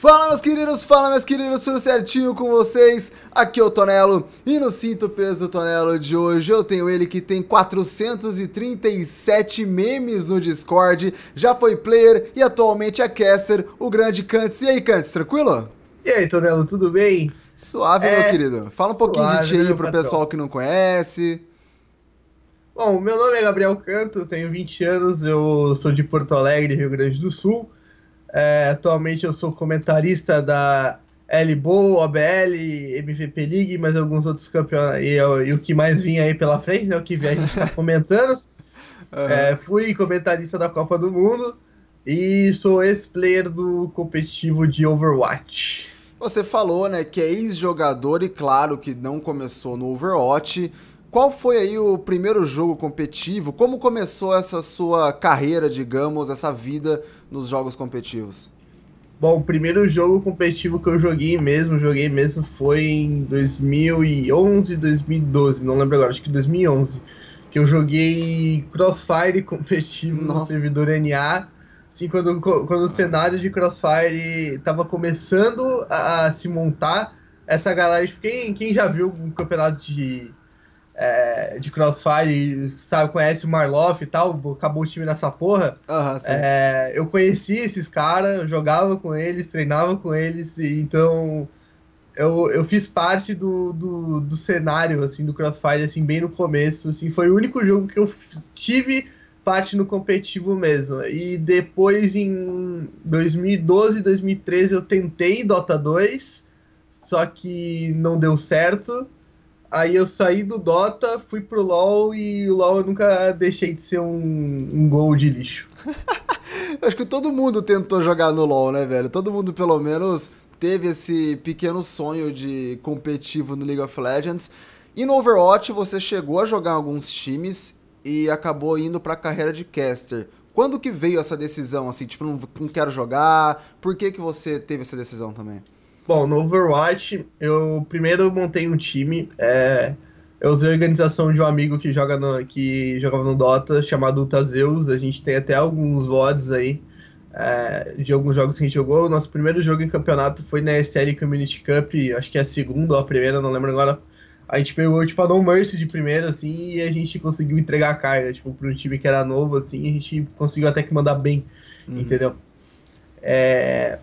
Fala meus queridos, fala meus queridos, tudo certinho com vocês? Aqui é o Tonelo e no Cinto Peso Tonelo de hoje eu tenho ele que tem 437 memes no Discord, já foi player e atualmente é caster, o grande Kantz. E aí Kantz, tranquilo? E aí Tonelo, tudo bem? Suave, é, meu querido. Fala um suave, pouquinho de ti aí pro patrão. pessoal que não conhece. Bom, meu nome é Gabriel Canto, tenho 20 anos, eu sou de Porto Alegre, Rio Grande do Sul. É, atualmente eu sou comentarista da LBO, OBL, MVP League, mas alguns outros campeonatos. E, e, o que mais vinha aí pela frente, né? O que a gente está comentando. Uhum. É, fui comentarista da Copa do Mundo e sou ex-player do competitivo de Overwatch. Você falou, né, que é ex-jogador e claro que não começou no Overwatch. Qual foi aí o primeiro jogo competitivo? Como começou essa sua carreira, digamos, essa vida nos jogos competitivos? Bom, o primeiro jogo competitivo que eu joguei mesmo, joguei mesmo foi em 2011, 2012, não lembro agora, acho que 2011, que eu joguei Crossfire competitivo Nossa. no servidor NA, assim, quando, quando o cenário de Crossfire estava começando a, a, se montar, essa galera, tipo, quem, quem já viu um campeonato de é, de Crossfire, sabe, conhece o Marloff e tal, acabou o time nessa porra. Uhum, é, eu conheci esses caras, jogava com eles, treinava com eles, e, então eu, eu fiz parte do, do, do, cenário, assim, do Crossfire, assim, bem no começo, assim, foi o único jogo que eu tive parte no competitivo mesmo. E depois, em 2012, 2013, eu tentei Dota 2, só que não deu certo. Aí eu saí do Dota, fui pro LoL e o LoL eu nunca deixei de ser um, um gol de lixo. Acho que todo mundo tentou jogar no LoL, né, velho? Todo mundo, pelo menos, teve esse pequeno sonho de competitivo no League of Legends. E no Overwatch você chegou a jogar alguns times e acabou indo pra carreira de caster. Quando que veio essa decisão, assim, tipo, não, não quero jogar? Por que que você teve essa decisão também? Bom, no Overwatch, eu primeiro montei um time. É, eu usei a organização de um amigo que, joga no, que jogava no Dota, chamado Tazeus. A gente tem até alguns VODs aí é, de alguns jogos que a gente jogou. O nosso primeiro jogo em campeonato foi na SL Community Cup, acho que é a segunda ou a primeira, não lembro agora. A gente pegou, tipo, a No Mercy de primeira, assim, e a gente conseguiu entregar a carga, tipo, para um time que era novo, assim, a gente conseguiu até que mandar bem, uhum. entendeu? É,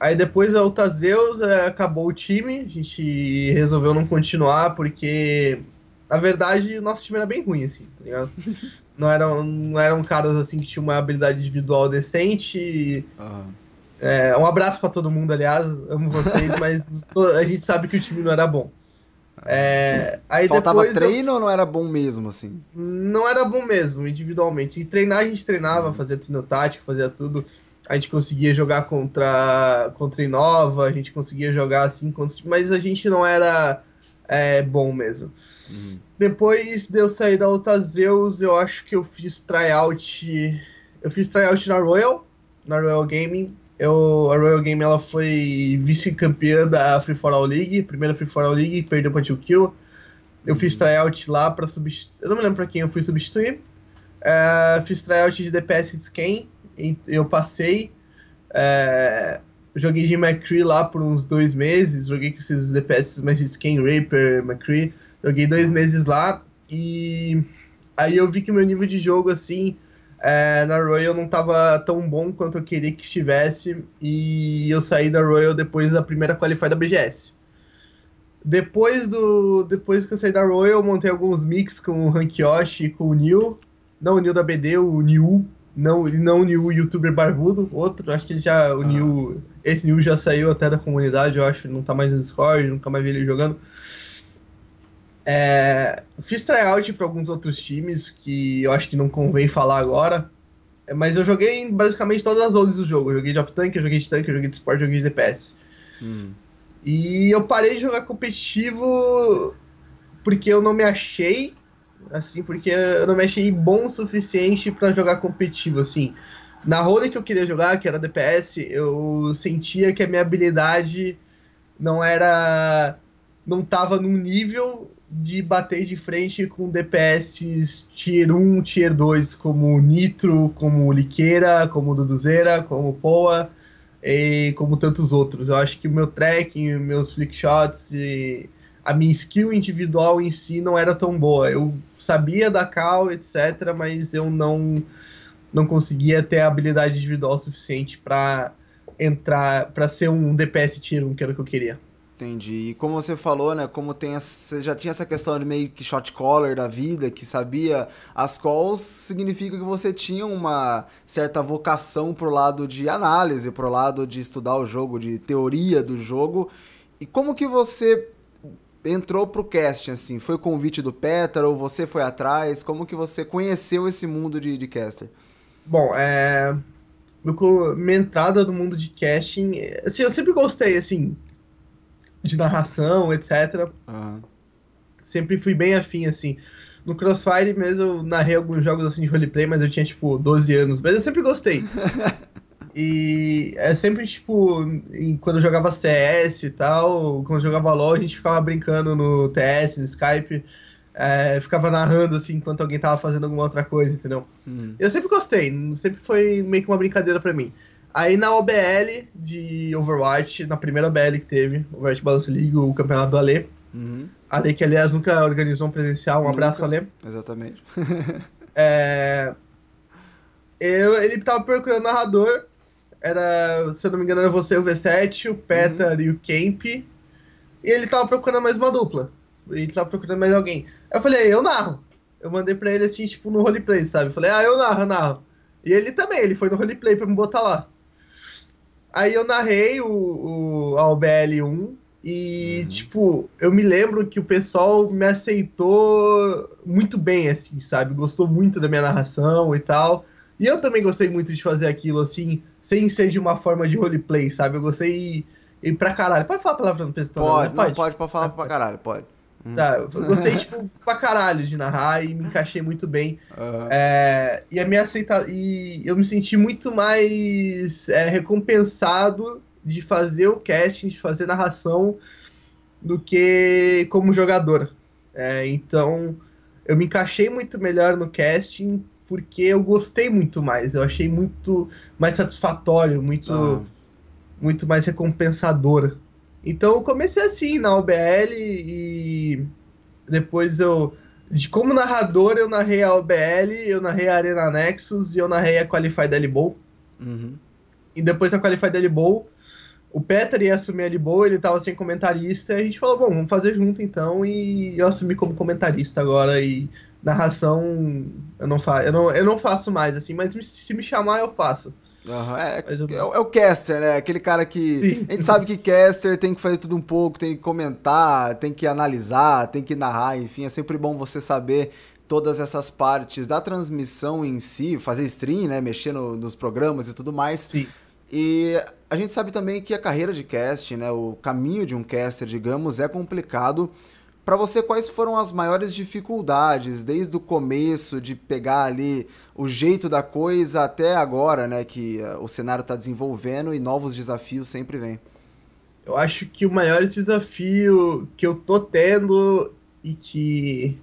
Aí depois a Altazeus é, acabou o time, a gente resolveu não continuar porque, na verdade, o nosso time era bem ruim, assim, tá ligado? não, eram, não eram caras assim que tinham uma habilidade individual decente. Uhum. É, um abraço para todo mundo, aliás, amo vocês, mas a gente sabe que o time não era bom. É, aí Faltava depois treino eu... ou não era bom mesmo, assim? Não era bom mesmo, individualmente. E treinar a gente treinava, uhum. fazia treino tático, fazia tudo a gente conseguia jogar contra contra Inova, a gente conseguia jogar assim, mas a gente não era é, bom mesmo. Uhum. Depois de eu sair da Otazeus, eu acho que eu fiz tryout. Eu fiz tryout na Royal, na Royal Gaming. Eu, a Royal Gaming ela foi vice-campeã da Free For All League, primeira Free For All League, perdeu pra 2Kill. Eu uhum. fiz tryout lá pra substituir. Eu não me lembro pra quem eu fui substituir. Uh, fiz tryout de DPS de Scan eu passei. É, joguei de McCree lá por uns dois meses. Joguei com esses DPS mais de Skin Raper, McCree. Joguei dois meses lá. E aí eu vi que meu nível de jogo, assim, é, na Royal não estava tão bom quanto eu queria que estivesse. E eu saí da Royal depois da primeira Qualify da BGS. Depois do depois que eu saí da Royal, eu montei alguns mix com o Rank Yoshi e com o Neil. Não o Neil da BD, o Neil não, ele não uniu o youtuber barbudo, outro, acho que ele já uniu. Ah. Esse New já saiu até da comunidade, eu acho, não tá mais no Discord, nunca mais vi ele jogando. É, fiz tryout para alguns outros times que eu acho que não convém falar agora. É, mas eu joguei em basicamente todas as zonas do jogo. Eu joguei de off-tank, eu joguei de tank, eu joguei de suporte, eu joguei de DPS. Hum. E eu parei de jogar competitivo porque eu não me achei assim, porque eu não me achei bom o suficiente para jogar competitivo, assim. Na role que eu queria jogar, que era DPS, eu sentia que a minha habilidade não era. não tava num nível de bater de frente com DPS Tier 1, Tier 2, como Nitro, como Liqueira, como Duduzeira, como Poa. e como tantos outros. Eu acho que o meu tracking, meus flickshots e a minha skill individual em si não era tão boa. Eu sabia da cal, etc, mas eu não não conseguia ter a habilidade individual suficiente para entrar, para ser um DPS tier 1, que era o que eu queria. Entendi. E como você falou, né? Como tem essa, você já tinha essa questão de meio que shot caller da vida, que sabia as calls, significa que você tinha uma certa vocação pro lado de análise, pro lado de estudar o jogo, de teoria do jogo. E como que você entrou pro casting, assim? Foi convite do Peter ou você foi atrás? Como que você conheceu esse mundo de, de caster? Bom, é... Minha entrada no mundo de casting... Assim, eu sempre gostei, assim, de narração, etc. Uhum. Sempre fui bem afim, assim. No Crossfire mesmo eu narrei alguns jogos assim de roleplay, mas eu tinha, tipo, 12 anos. Mas eu sempre gostei. e é sempre, tipo, quando eu jogava CS e tal, quando eu jogava LOL, a gente ficava brincando no TS, no Skype. É, ficava narrando assim enquanto alguém tava fazendo alguma outra coisa, entendeu? Uhum. Eu sempre gostei, sempre foi meio que uma brincadeira para mim. Aí na OBL de Overwatch, na primeira OBL que teve, Overwatch Balance League, o campeonato do Ale. Uhum. Ale, que aliás nunca organizou um presencial, um nunca. abraço, Ale. Exatamente. é... eu, ele tava procurando narrador, era, se eu não me engano, era você, o V7, o Peter uhum. e o Camp. E ele tava procurando mais uma dupla. Ele tava procurando mais alguém. Aí eu falei, eu narro. Eu mandei pra ele assim, tipo, no roleplay, sabe? Eu falei, ah, eu narro, eu narro. E ele também, ele foi no roleplay pra me botar lá. Aí eu narrei o, o a OBL 1 e, uhum. tipo, eu me lembro que o pessoal me aceitou muito bem, assim, sabe? Gostou muito da minha narração e tal. E eu também gostei muito de fazer aquilo, assim, sem ser de uma forma de roleplay, sabe? Eu gostei e pra caralho. Pode falar a palavra no pistão? Pode, não, pode, pode, pode falar pra caralho, pode. Hum. Tá, eu gostei, tipo, pra caralho de narrar e me encaixei muito bem. Uhum. É, e a minha aceita... E eu me senti muito mais é, recompensado de fazer o casting, de fazer narração, do que como jogador. É, então, eu me encaixei muito melhor no casting porque eu gostei muito mais. Eu achei muito mais satisfatório, muito, uhum. muito mais recompensador então eu comecei assim na OBL e depois eu. De como narrador, eu narrei a OBL, eu narrei a Arena Nexus e eu narrei a Qualified L-Bowl. Uhum. E depois da Qualified L-Bowl, o Peter ia assumir a L-Bowl, ele tava sem comentarista, e a gente falou, bom, vamos fazer junto então, e eu assumi como comentarista agora, e narração eu não, fa eu não, eu não faço mais, assim, mas se me chamar eu faço. Uhum, é, é, é, o caster, né? Aquele cara que. Sim. A gente sabe que caster tem que fazer tudo um pouco, tem que comentar, tem que analisar, tem que narrar, enfim, é sempre bom você saber todas essas partes da transmissão em si, fazer stream, né? Mexer no, nos programas e tudo mais. Sim. E a gente sabe também que a carreira de casting, né? O caminho de um caster, digamos, é complicado para você, quais foram as maiores dificuldades desde o começo de pegar ali o jeito da coisa até agora, né? Que uh, o cenário está desenvolvendo e novos desafios sempre vêm. Eu acho que o maior desafio que eu tô tendo e que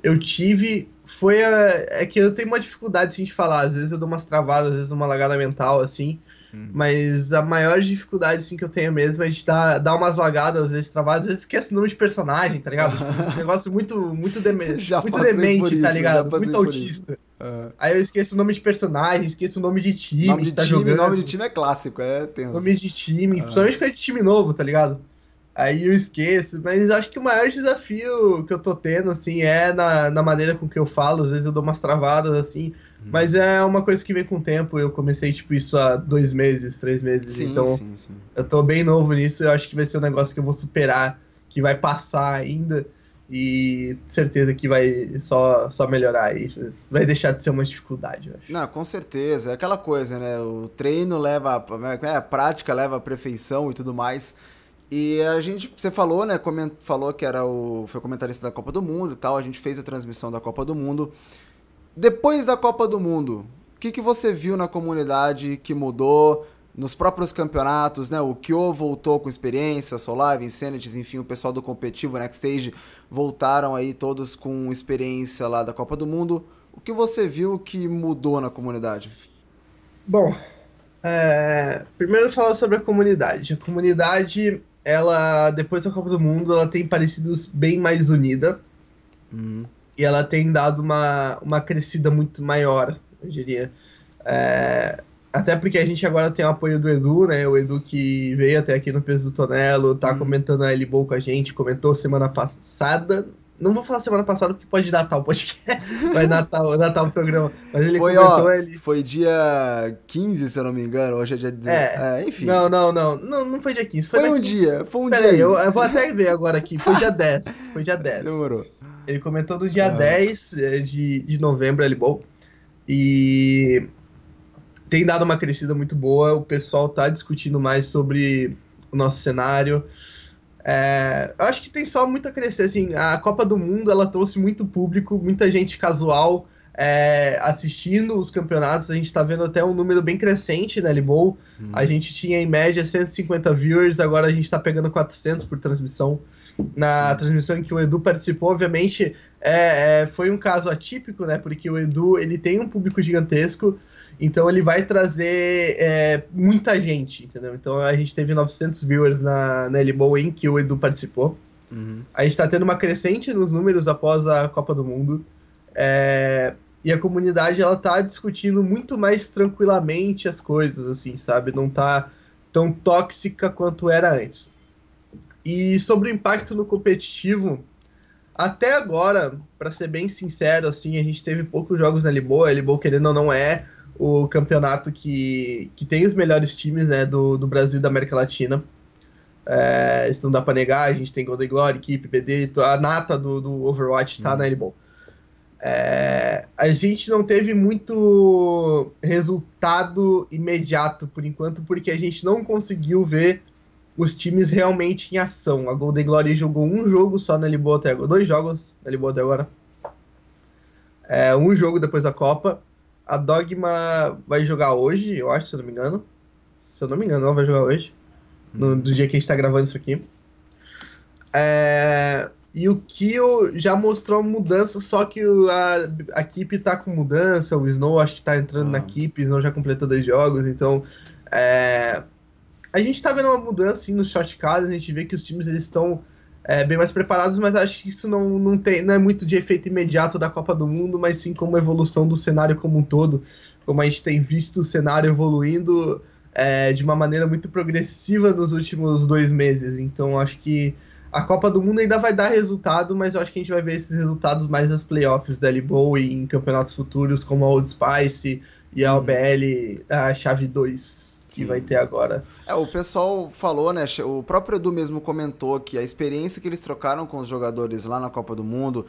eu tive foi a, é que eu tenho uma dificuldade assim, de falar. Às vezes eu dou umas travadas, às vezes uma lagada mental, assim. Hum. Mas a maior dificuldade assim, que eu tenho mesmo é de dar, dar umas lagadas, às vezes travadas, às vezes esquece o nome de personagem, tá ligado? Um negócio muito, muito, deme já muito demente, isso, tá ligado? Muito autista. Uhum. Aí eu esqueço o nome de personagem, esqueço o nome de time. Nome de tá time, jogando. nome de time é clássico, é tenso. Nome de time, uhum. principalmente quando é de time novo, tá ligado? Aí eu esqueço, mas acho que o maior desafio que eu tô tendo, assim, é na, na maneira com que eu falo, às vezes eu dou umas travadas, assim, Uhum. Mas é uma coisa que vem com o tempo. Eu comecei, tipo, isso há dois meses, três meses. Sim, então, sim, sim. eu tô bem novo nisso. Eu acho que vai ser um negócio que eu vou superar, que vai passar ainda. E certeza que vai só, só melhorar aí. Vai deixar de ser uma dificuldade, eu acho. Não, com certeza. É aquela coisa, né? O treino leva. É, a prática leva a perfeição e tudo mais. E a gente, você falou, né? Coment, falou que era o, foi comentarista da Copa do Mundo e tal. A gente fez a transmissão da Copa do Mundo. Depois da Copa do Mundo, o que, que você viu na comunidade que mudou? Nos próprios campeonatos, né? O Kyo voltou com experiência, Solar, Insanity, enfim, o pessoal do competitivo Next Stage voltaram aí todos com experiência lá da Copa do Mundo. O que você viu que mudou na comunidade? Bom, É, primeiro falar sobre a comunidade. A comunidade, ela, depois da Copa do Mundo, ela tem parecido bem mais unida. Uhum. E ela tem dado uma, uma crescida muito maior, eu diria. É, até porque a gente agora tem o apoio do Edu, né? O Edu que veio até aqui no Peso do Tonelo, tá uhum. comentando a L-Bowl com a gente, comentou semana passada, não vou falar semana passada porque pode datar o podcast. Vai datar, datar o programa. Mas ele foi, comentou ó, ele. Foi dia 15, se eu não me engano. Hoje é dia 19. É, é, enfim. Não, não, não, não. Não foi dia 15. Foi, foi um dia. Foi um Pera dia. Aí, eu, eu, vou até ver agora aqui. Foi dia 10. Foi dia 10. Demorou. Ele comentou no dia ah. 10 eh, de, de novembro, ele bom. E tem dado uma crescida muito boa. O pessoal tá discutindo mais sobre o nosso cenário. É, eu acho que tem só muito a crescer. Assim, a Copa do Mundo ela trouxe muito público, muita gente casual é, assistindo os campeonatos. A gente está vendo até um número bem crescente na Libol. Hum. A gente tinha em média 150 viewers, agora a gente está pegando 400 por transmissão. Na transmissão em que o Edu participou, obviamente, é, é, foi um caso atípico, né? Porque o Edu ele tem um público gigantesco. Então ele vai trazer é, muita gente, entendeu? Então a gente teve 900 viewers na, na Elbow em que o Edu participou. Uhum. A gente está tendo uma crescente nos números após a Copa do Mundo. É, e a comunidade ela tá discutindo muito mais tranquilamente as coisas, assim, sabe? Não tá tão tóxica quanto era antes. E sobre o impacto no competitivo, até agora, para ser bem sincero, assim, a gente teve poucos jogos na Liboa. A Liboa, querendo ou não, é o campeonato que, que tem os melhores times né, do, do Brasil e da América Latina. É, isso não dá pra negar, a gente tem Golden Glory, equipe, BD, a nata do, do Overwatch tá uhum. na Elbow. É, a gente não teve muito resultado imediato por enquanto, porque a gente não conseguiu ver os times realmente em ação. A Golden Glory jogou um jogo só na Lisboa até agora, dois jogos na Lisboa até agora. É, um jogo depois da Copa. A Dogma vai jogar hoje, eu acho, se eu não me engano. Se eu não me engano, ela vai jogar hoje. No, do dia que a gente tá gravando isso aqui. É, e o Kyo já mostrou mudança, só que a, a equipe tá com mudança. O Snow acho que tá entrando ah. na equipe, o Snow já completou dois jogos, então. É, a gente tá vendo uma mudança assim, nos shortcuts, a gente vê que os times eles estão é, bem mais preparados, mas acho que isso não, não, tem, não é muito de efeito imediato da Copa do Mundo, mas sim como evolução do cenário como um todo. Como a gente tem visto o cenário evoluindo é, de uma maneira muito progressiva nos últimos dois meses. Então acho que a Copa do Mundo ainda vai dar resultado, mas eu acho que a gente vai ver esses resultados mais nas playoffs da Liboa e em campeonatos futuros como a Old Spice e a OBL, a Chave 2 que vai ter agora. É, o pessoal falou, né? O próprio Edu mesmo comentou que a experiência que eles trocaram com os jogadores lá na Copa do Mundo.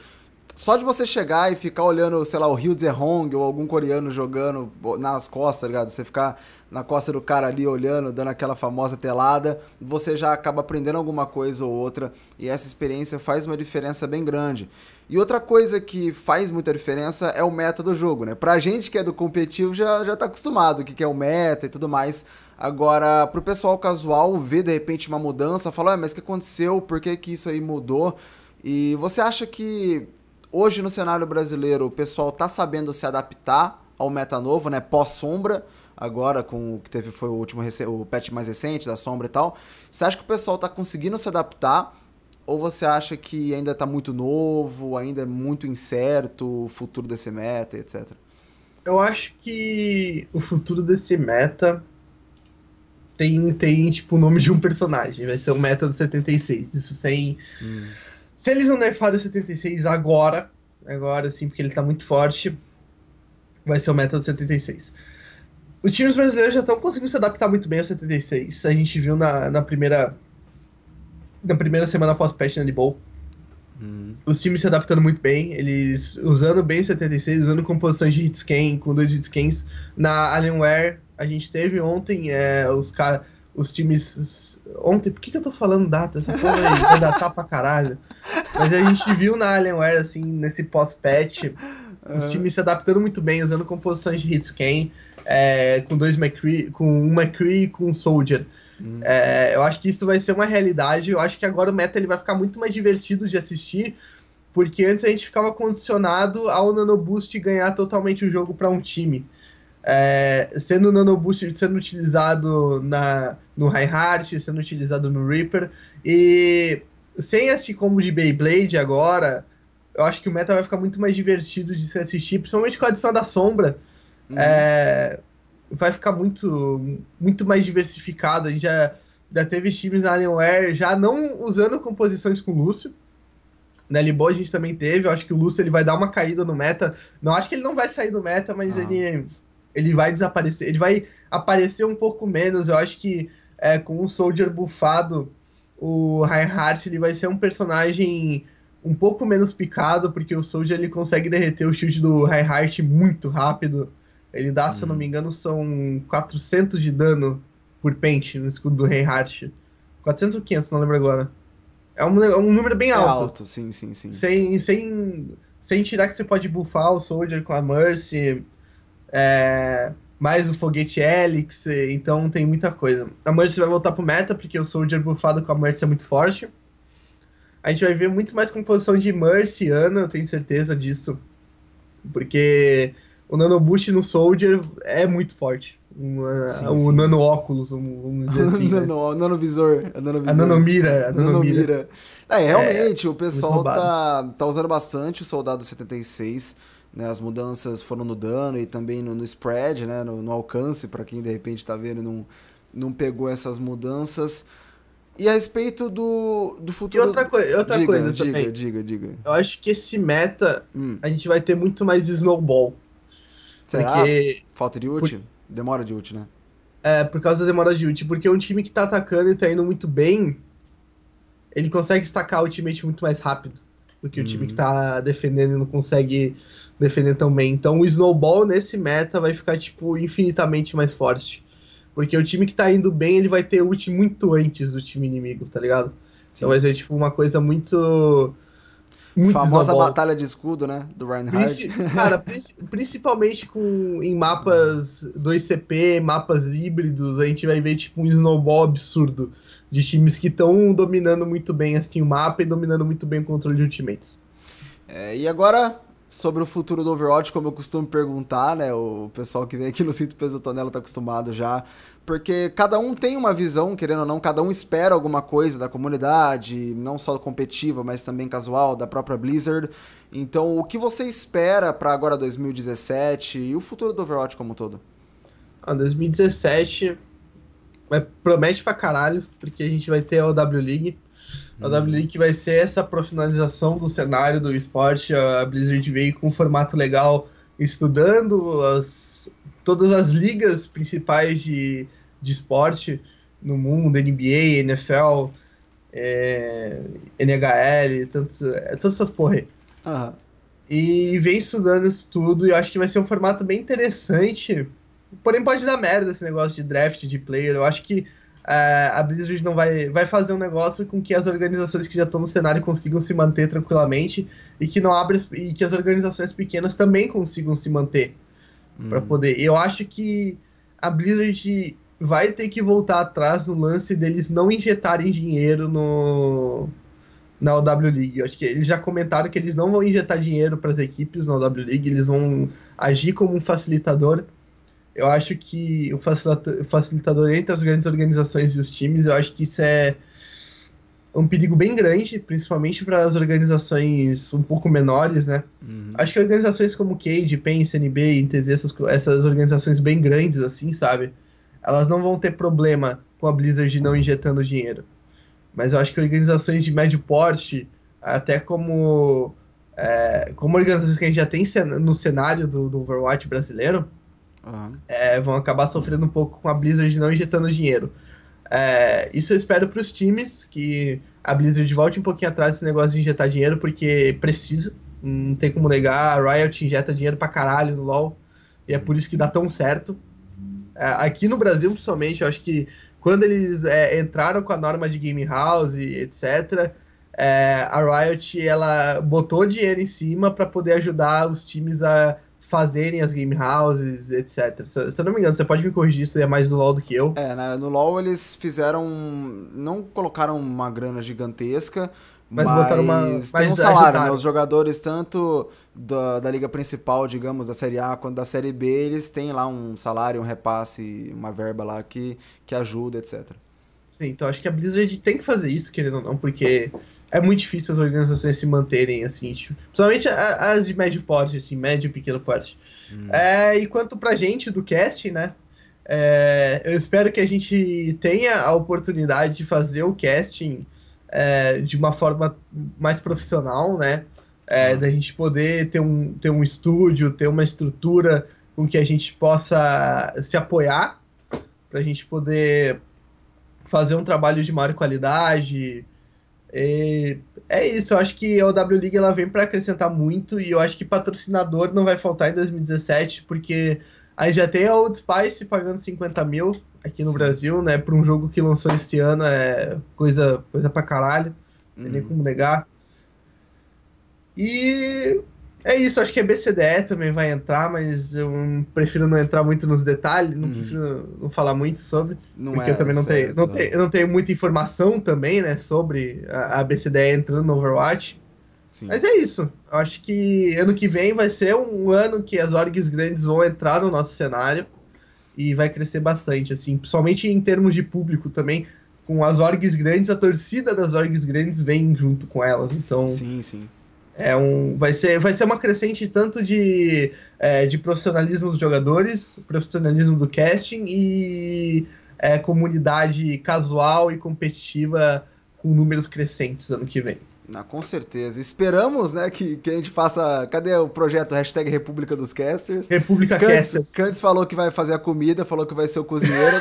Só de você chegar e ficar olhando, sei lá, o Ryu Zehong ou algum coreano jogando nas costas, tá ligado? Você ficar na costa do cara ali olhando, dando aquela famosa telada, você já acaba aprendendo alguma coisa ou outra e essa experiência faz uma diferença bem grande. E outra coisa que faz muita diferença é o meta do jogo, né? Pra gente que é do competitivo já, já tá acostumado o que, que é o meta e tudo mais. Agora, pro pessoal casual ver de repente uma mudança, falar, ah, mas o que aconteceu? Por que, que isso aí mudou? E você acha que hoje no cenário brasileiro o pessoal tá sabendo se adaptar ao meta novo, né? Pós-sombra, agora com o que teve foi o último o patch mais recente da sombra e tal. Você acha que o pessoal tá conseguindo se adaptar? Ou você acha que ainda tá muito novo, ainda é muito incerto o futuro desse meta, etc? Eu acho que o futuro desse meta tem, tem tipo, o nome de um personagem. Vai ser o meta do 76. Isso sem. Hum. Se eles não nerfarem o 76 agora, agora sim, porque ele tá muito forte, vai ser o meta do 76. Os times brasileiros já estão conseguindo se adaptar muito bem ao 76. A gente viu na, na primeira. Na primeira semana pós-patch na Bowl. Hum. Os times se adaptando muito bem, eles usando bem o 76, usando composições de hitscan, com dois hitscans. Na Alienware, a gente teve ontem é, os caras os times. Ontem, por que, que eu tô falando data? Essa porra aí vai datar pra caralho. Mas a gente viu na Alienware, assim, nesse pós-patch, os times se adaptando muito bem, usando composições de hitscan, é, com dois McCree, com um McCree e com um Soldier. Hum. É, eu acho que isso vai ser uma realidade. Eu acho que agora o meta ele vai ficar muito mais divertido de assistir, porque antes a gente ficava condicionado ao Nano Boost ganhar totalmente o jogo para um time. É, sendo o Nano Boost sendo utilizado na, no Reinhardt, sendo utilizado no Reaper. E sem esse combo de Beyblade agora, eu acho que o meta vai ficar muito mais divertido de se assistir, principalmente com a adição da sombra. Uhum. É, vai ficar muito, muito mais diversificado. A gente já, já teve times na Alienware já não usando composições com Lúcio. Na Libo a gente também teve. Eu acho que o Lúcio ele vai dar uma caída no meta. Não acho que ele não vai sair do meta, mas ah. ele, ele vai desaparecer. Ele vai aparecer um pouco menos. Eu acho que é, com um Soldier buffado, o Reinhardt ele vai ser um personagem um pouco menos picado, porque o Soldier ele consegue derreter o shield do Reinhardt muito rápido. Ele dá, se eu não me engano, são 400 de dano por pente no escudo do Reinhardt. 400 ou 500, não lembro agora. É um, é um número bem é alto. É alto, sim, sim, sim. Sem, sem, sem tirar que você pode buffar o Soldier com a Mercy, é, mais o Foguete Helix, então tem muita coisa. A Mercy vai voltar pro meta, porque o Soldier buffado com a Mercy é muito forte. A gente vai ver muito mais composição de Mercy Ana, eu tenho certeza disso. Porque o Nano Boost no Soldier é muito forte. Uma, sim, o sim. nano óculos, vamos dizer assim. né? nano, nano visor, a nano visor. A nanomira. A nanomira. É, realmente, é, o pessoal tá, tá usando bastante o Soldado 76. Né, as mudanças foram no dano e também no, no spread, né, no, no alcance, para quem de repente tá vendo e não, não pegou essas mudanças. E a respeito do, do futuro. E outra, coi outra diga, coisa diga, também. Diga, diga, diga. Eu acho que esse meta hum. a gente vai ter muito mais snowball. Será? Porque... Falta de ult? Por... Demora de ult, né? É, por causa da demora de ult. Porque um time que tá atacando e tá indo muito bem, ele consegue estacar o ultimate muito mais rápido do que o time que uhum. tá defendendo e não consegue defender tão bem. Então o Snowball nesse meta vai ficar, tipo, infinitamente mais forte. Porque o time que tá indo bem, ele vai ter ult muito antes do time inimigo, tá ligado? Então Sim. Então vai ser, tipo, uma coisa muito muito Famosa batalha de escudo, né? Do Reinhardt. Princi cara, principalmente com, em mapas 2CP, mapas híbridos, a gente vai ver tipo um snowball absurdo de times que estão dominando muito bem assim, o mapa e dominando muito bem o controle de ultimates. É, e agora, sobre o futuro do Overwatch, como eu costumo perguntar, né? O pessoal que vem aqui no Cinto Peso Tonela tá acostumado já. Porque cada um tem uma visão, querendo ou não, cada um espera alguma coisa da comunidade, não só competitiva, mas também casual, da própria Blizzard. Então, o que você espera para agora 2017 e o futuro do Overwatch como um todo? Ah, 2017 vai, promete pra caralho, porque a gente vai ter a OW League a W League vai ser essa profissionalização do cenário do esporte. A Blizzard veio com um formato legal, estudando as, todas as ligas principais de, de esporte no mundo, NBA, NFL, é, NHL, tantos, é, todas essas porra aí. Uhum. E vem estudando isso tudo, e eu acho que vai ser um formato bem interessante. Porém, pode dar merda esse negócio de draft de player. Eu acho que a Blizzard não vai, vai fazer um negócio com que as organizações que já estão no cenário consigam se manter tranquilamente e que não abre e que as organizações pequenas também consigam se manter hum. para poder. Eu acho que a Blizzard vai ter que voltar atrás no lance deles não injetarem dinheiro no na OW League. Eu acho que eles já comentaram que eles não vão injetar dinheiro para as equipes na OW League, eles vão agir como um facilitador eu acho que o facilitador entre as grandes organizações e os times, eu acho que isso é um perigo bem grande, principalmente para as organizações um pouco menores, né? Uhum. Acho que organizações como Cade, PEN, CNB, INTZ, essas, essas organizações bem grandes, assim, sabe? Elas não vão ter problema com a Blizzard não injetando dinheiro. Mas eu acho que organizações de médio porte, até como, é, como organizações que a gente já tem no cenário do, do Overwatch brasileiro, Uhum. É, vão acabar sofrendo um pouco com a Blizzard não injetando dinheiro. É, isso eu espero para os times, que a Blizzard volte um pouquinho atrás desse negócio de injetar dinheiro, porque precisa, não tem como negar, a Riot injeta dinheiro pra caralho no LoL, e é por isso que dá tão certo. É, aqui no Brasil, principalmente, eu acho que quando eles é, entraram com a norma de Game House, etc., é, a Riot ela botou dinheiro em cima para poder ajudar os times a fazerem as game houses, etc. Se, se eu não me engano, você pode me corrigir, você é mais do LoL do que eu. É, né, no LoL eles fizeram. não colocaram uma grana gigantesca, Mas, mas botaram uma. Mas tem um salário, né? Os jogadores, tanto da, da liga principal, digamos, da Série A, quanto da Série B, eles têm lá um salário, um repasse, uma verba lá que, que ajuda, etc. Sim, então acho que a Blizzard tem que fazer isso, querendo ou não, porque é muito difícil as organizações se manterem assim, tipo, principalmente as de médio porte, assim, médio e pequeno porte. Hum. É, e quanto pra gente do cast, né? É, eu espero que a gente tenha a oportunidade de fazer o casting é, de uma forma mais profissional, né? É, uhum. Da gente poder ter um, ter um estúdio, ter uma estrutura com que a gente possa se apoiar, para a gente poder fazer um trabalho de maior qualidade. E é isso, eu acho que a W League ela vem para acrescentar muito e eu acho que patrocinador não vai faltar em 2017, porque aí já tem a Old Spice pagando 50 mil aqui no Sim. Brasil, né? Para um jogo que lançou esse ano é coisa, coisa pra caralho, não tem nem uhum. como negar. E é isso, acho que a BCDE também vai entrar, mas eu prefiro não entrar muito nos detalhes, não uhum. prefiro não falar muito sobre, não porque é, eu também não tenho, não, tenho, não tenho muita informação também, né, sobre a, a BCDE entrando no Overwatch. Sim. Mas é isso. Eu acho que ano que vem vai ser um ano que as orgs grandes vão entrar no nosso cenário e vai crescer bastante, assim, principalmente em termos de público também. Com as orgs grandes, a torcida das orgs grandes vem junto com elas. Então. Sim, sim. É um, vai, ser, vai ser uma crescente tanto de, é, de profissionalismo dos jogadores, profissionalismo do casting e é, comunidade casual e competitiva com números crescentes ano que vem. Ah, com certeza. Esperamos, né, que, que a gente faça. Cadê o projeto hashtag República dos Casters? República Cantes, Caster. Cantes falou que vai fazer a comida, falou que vai ser o cozinheiro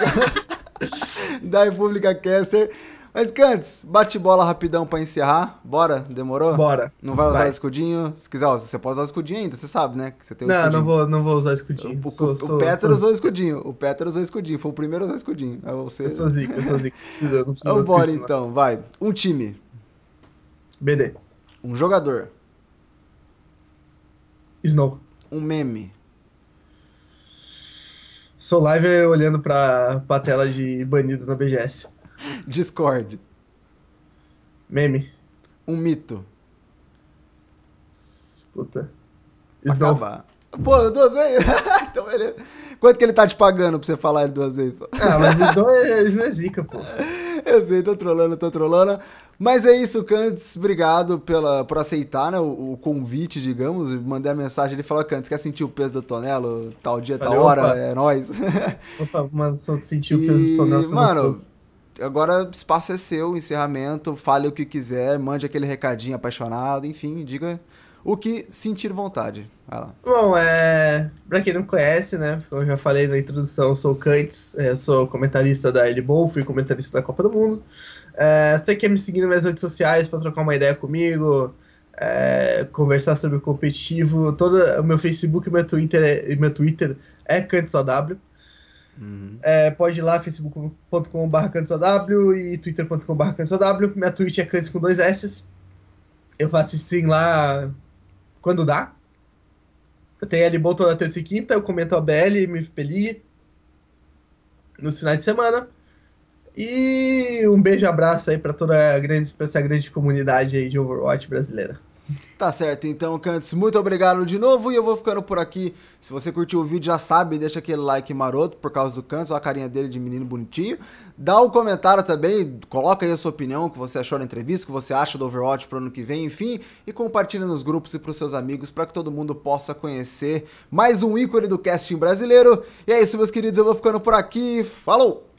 da República Caster. Mas, Cantes, bate bola rapidão pra encerrar. Bora? Demorou? Bora. Não vai usar vai. escudinho? Se quiser, ó, você pode usar o escudinho ainda, você sabe, né? Que você tem o não, escudinho. não vou, não vou usar escudinho. O, sou, o, sou, Peter sou... usou escudinho. O Peter usou escudinho. Foi o primeiro a usar escudinho. É você... Eu sou zica, eu sou zica. Não preciso então, bora então, vai. Um time. BD. Um jogador. Snow. Um meme. Sou live olhando pra, pra tela de banido na BGS. Discord. Meme. Um mito. Puta. Acabar. Pô, duas vezes? então beleza. Quanto que ele tá te pagando pra você falar ele duas vezes? Ah, mas Snow é, Snow é zica, pô. Eu sei, tô trolando, tô trolando. Mas é isso, Cantes. Obrigado pela, por aceitar né, o, o convite, digamos. Mandei a mensagem, ele falou, Cantes, quer sentir o peso do Tonelo? Tal dia, Valeu, tal hora, opa. é nóis. Opa, mano, só sentir o peso do Tonelo. Mano, agora o espaço é seu, encerramento. Fale o que quiser, mande aquele recadinho apaixonado, enfim, diga o que sentir vontade. Vai lá. Bom, é... pra quem não conhece, né? Eu já falei na introdução, eu sou o Kantz, eu sou comentarista da Elibol, fui comentarista da Copa do Mundo. É... Você quer me seguir nas minhas redes sociais para trocar uma ideia comigo, é... conversar sobre o competitivo, todo o meu Facebook e meu Twitter é, meu Twitter é CantzOW. Uhum. É, pode ir lá, facebook.com.br CantzOW e twitter.com.br CantzOW. Minha Twitch é Cantz com dois S. Eu faço stream lá quando dá. Eu tenho ali bom toda terça e quinta, eu comento a BL, MFP League nos finais de semana. E um beijo abraço aí para toda a grande, pra essa grande comunidade aí de Overwatch brasileira. Tá certo, então, Cantos, muito obrigado de novo e eu vou ficando por aqui. Se você curtiu o vídeo, já sabe, deixa aquele like maroto por causa do Cantos, a carinha dele de menino bonitinho. Dá um comentário também, coloca aí a sua opinião, o que você achou da entrevista, o que você acha do Overwatch pro ano que vem, enfim, e compartilha nos grupos e pros seus amigos para que todo mundo possa conhecer mais um ícone do casting brasileiro. E é isso, meus queridos, eu vou ficando por aqui. Falou!